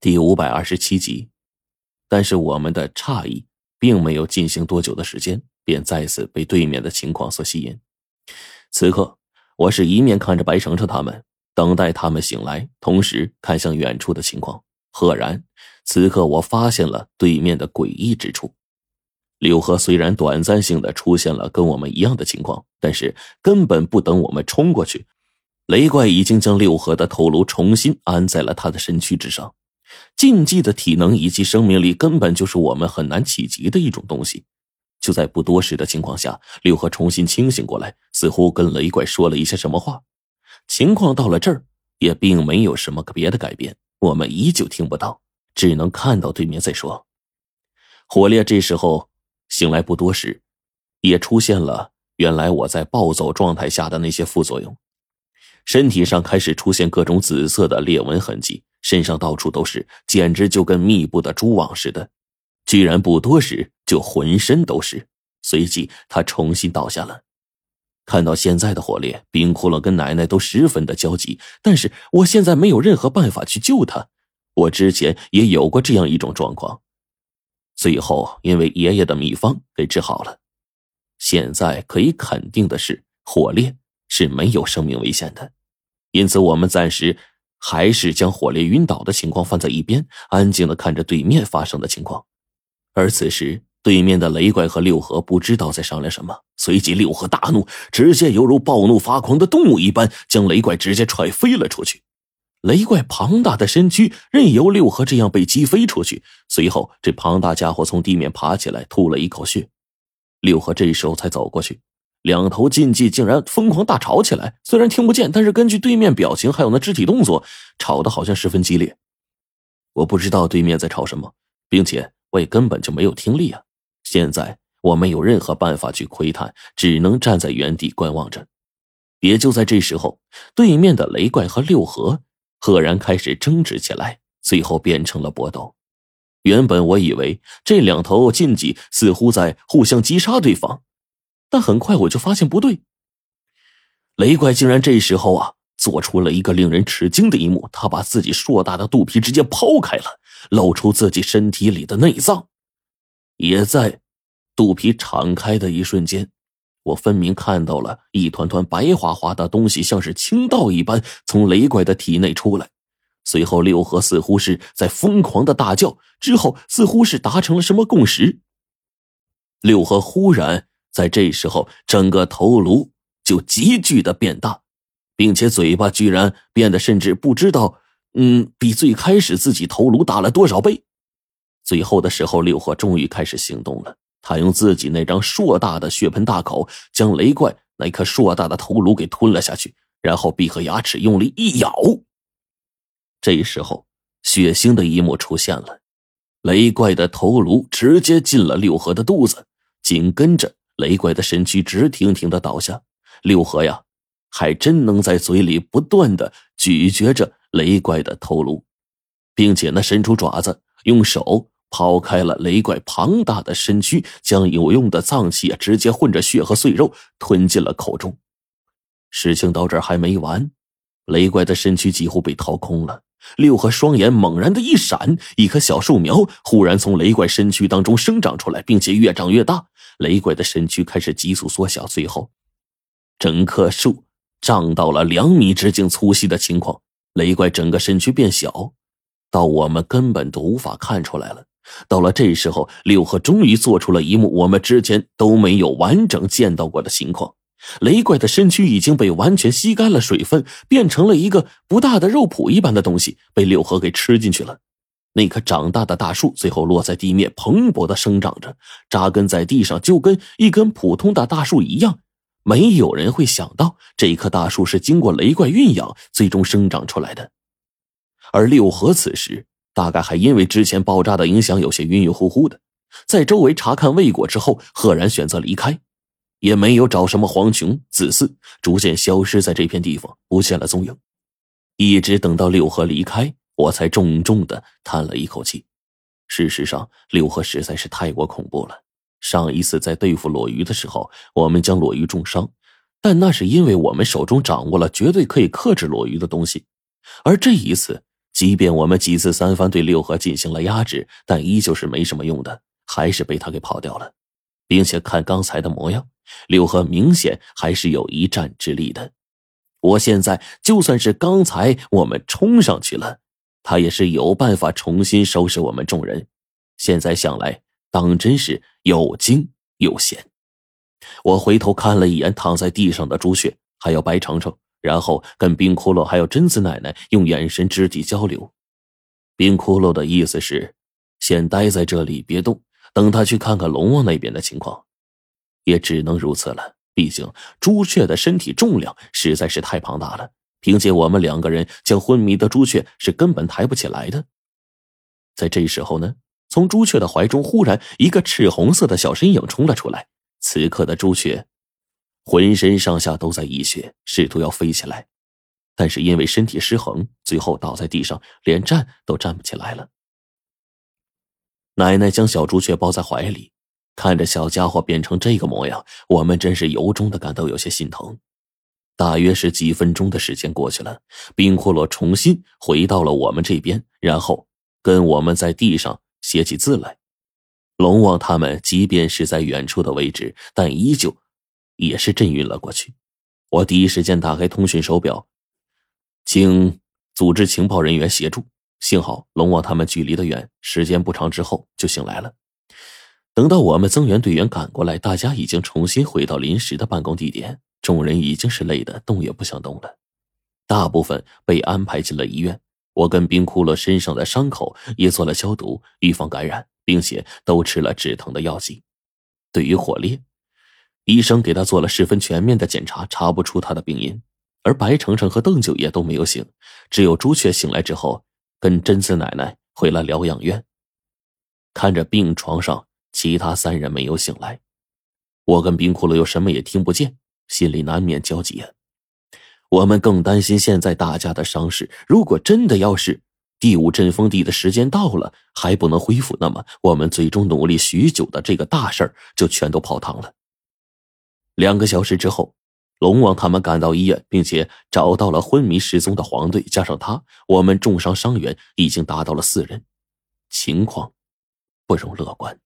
第五百二十七集，但是我们的诧异并没有进行多久的时间，便再次被对面的情况所吸引。此刻，我是一面看着白程程他们，等待他们醒来，同时看向远处的情况。赫然，此刻我发现了对面的诡异之处。柳河虽然短暂性的出现了跟我们一样的情况，但是根本不等我们冲过去，雷怪已经将六合的头颅重新安在了他的身躯之上。禁忌的体能以及生命力，根本就是我们很难企及的一种东西。就在不多时的情况下，六合重新清醒过来，似乎跟雷怪说了一些什么话。情况到了这儿，也并没有什么别的改变，我们依旧听不到，只能看到对面在说。火烈这时候醒来不多时，也出现了原来我在暴走状态下的那些副作用，身体上开始出现各种紫色的裂纹痕迹。身上到处都是，简直就跟密布的蛛网似的。居然不多时就浑身都是。随即他重新倒下了。看到现在的火烈，冰窟窿跟奶奶都十分的焦急。但是我现在没有任何办法去救他。我之前也有过这样一种状况，最后因为爷爷的秘方给治好了。现在可以肯定的是，火烈是没有生命危险的。因此，我们暂时。还是将火烈晕倒的情况放在一边，安静的看着对面发生的情况。而此时，对面的雷怪和六合不知道在商量什么。随即，六合大怒，直接犹如暴怒发狂的动物一般，将雷怪直接踹飞了出去。雷怪庞大的身躯任由六合这样被击飞出去。随后，这庞大家伙从地面爬起来，吐了一口血。六合这时候才走过去。两头禁忌竟然疯狂大吵起来，虽然听不见，但是根据对面表情还有那肢体动作，吵得好像十分激烈。我不知道对面在吵什么，并且我也根本就没有听力啊！现在我没有任何办法去窥探，只能站在原地观望着。也就在这时候，对面的雷怪和六合赫然开始争执起来，最后变成了搏斗。原本我以为这两头禁忌似乎在互相击杀对方。但很快我就发现不对，雷怪竟然这时候啊，做出了一个令人吃惊的一幕，他把自己硕大的肚皮直接剖开了，露出自己身体里的内脏。也在肚皮敞开的一瞬间，我分明看到了一团团白花花的东西，像是倾倒一般从雷怪的体内出来。随后，六合似乎是在疯狂的大叫，之后似乎是达成了什么共识。六合忽然。在这时候，整个头颅就急剧的变大，并且嘴巴居然变得甚至不知道，嗯，比最开始自己头颅大了多少倍。最后的时候，六合终于开始行动了。他用自己那张硕大的血盆大口，将雷怪那颗硕大的头颅给吞了下去，然后闭合牙齿，用力一咬。这时候，血腥的一幕出现了，雷怪的头颅直接进了六合的肚子，紧跟着。雷怪的身躯直挺挺的倒下，六合呀，还真能在嘴里不断的咀嚼着雷怪的头颅，并且呢，伸出爪子，用手抛开了雷怪庞大的身躯，将有用的脏器啊，直接混着血和碎肉吞进了口中。事情到这儿还没完，雷怪的身躯几乎被掏空了。六合双眼猛然的一闪，一棵小树苗忽然从雷怪身躯当中生长出来，并且越长越大。雷怪的身躯开始急速缩小，最后，整棵树长到了两米直径粗细的情况。雷怪整个身躯变小，到我们根本都无法看出来了。到了这时候，六合终于做出了一幕我们之前都没有完整见到过的情况。雷怪的身躯已经被完全吸干了水分，变成了一个不大的肉脯一般的东西，被六合给吃进去了。那棵长大的大树最后落在地面，蓬勃的生长着，扎根在地上，就跟一根普通的大树一样。没有人会想到，这棵大树是经过雷怪孕养，最终生长出来的。而六合此时大概还因为之前爆炸的影响，有些晕晕乎乎的，在周围查看未果之后，赫然选择离开。也没有找什么黄琼子嗣，逐渐消失在这片地方，不见了踪影。一直等到六合离开，我才重重的叹了一口气。事实上，六合实在是太过恐怖了。上一次在对付裸鱼的时候，我们将裸鱼重伤，但那是因为我们手中掌握了绝对可以克制裸鱼的东西。而这一次，即便我们几次三番对六合进行了压制，但依旧是没什么用的，还是被他给跑掉了。并且看刚才的模样，六合明显还是有一战之力的。我现在就算是刚才我们冲上去了，他也是有办法重新收拾我们众人。现在想来，当真是又惊又险。我回头看了一眼躺在地上的朱雀，还有白程程。然后跟冰骷髅还有贞子奶奶用眼神肢体交流，冰骷髅的意思是，先待在这里别动，等他去看看龙王那边的情况，也只能如此了。毕竟朱雀的身体重量实在是太庞大了，凭借我们两个人将昏迷的朱雀是根本抬不起来的。在这时候呢，从朱雀的怀中忽然一个赤红色的小身影冲了出来，此刻的朱雀。浑身上下都在溢血，试图要飞起来，但是因为身体失衡，最后倒在地上，连站都站不起来了。奶奶将小朱雀抱在怀里，看着小家伙变成这个模样，我们真是由衷的感到有些心疼。大约是几分钟的时间过去了，冰库洛重新回到了我们这边，然后跟我们在地上写起字来。龙王他们即便是在远处的位置，但依旧。也是震晕了过去。我第一时间打开通讯手表，请组织情报人员协助。幸好龙王他们距离的远，时间不长之后就醒来了。等到我们增援队员赶过来，大家已经重新回到临时的办公地点，众人已经是累得动也不想动了。大部分被安排进了医院。我跟冰骷髅身上的伤口也做了消毒，预防感染，并且都吃了止疼的药剂。对于火烈。医生给他做了十分全面的检查，查不出他的病因。而白程程和邓九爷都没有醒，只有朱雀醒来之后，跟贞子奶奶回了疗养院。看着病床上其他三人没有醒来，我跟冰骷髅又什么也听不见，心里难免焦急啊。我们更担心现在大家的伤势，如果真的要是第五阵风地的时间到了还不能恢复，那么我们最终努力许久的这个大事儿就全都泡汤了。两个小时之后，龙王他们赶到医院，并且找到了昏迷失踪的黄队，加上他，我们重伤伤员已经达到了四人，情况不容乐观。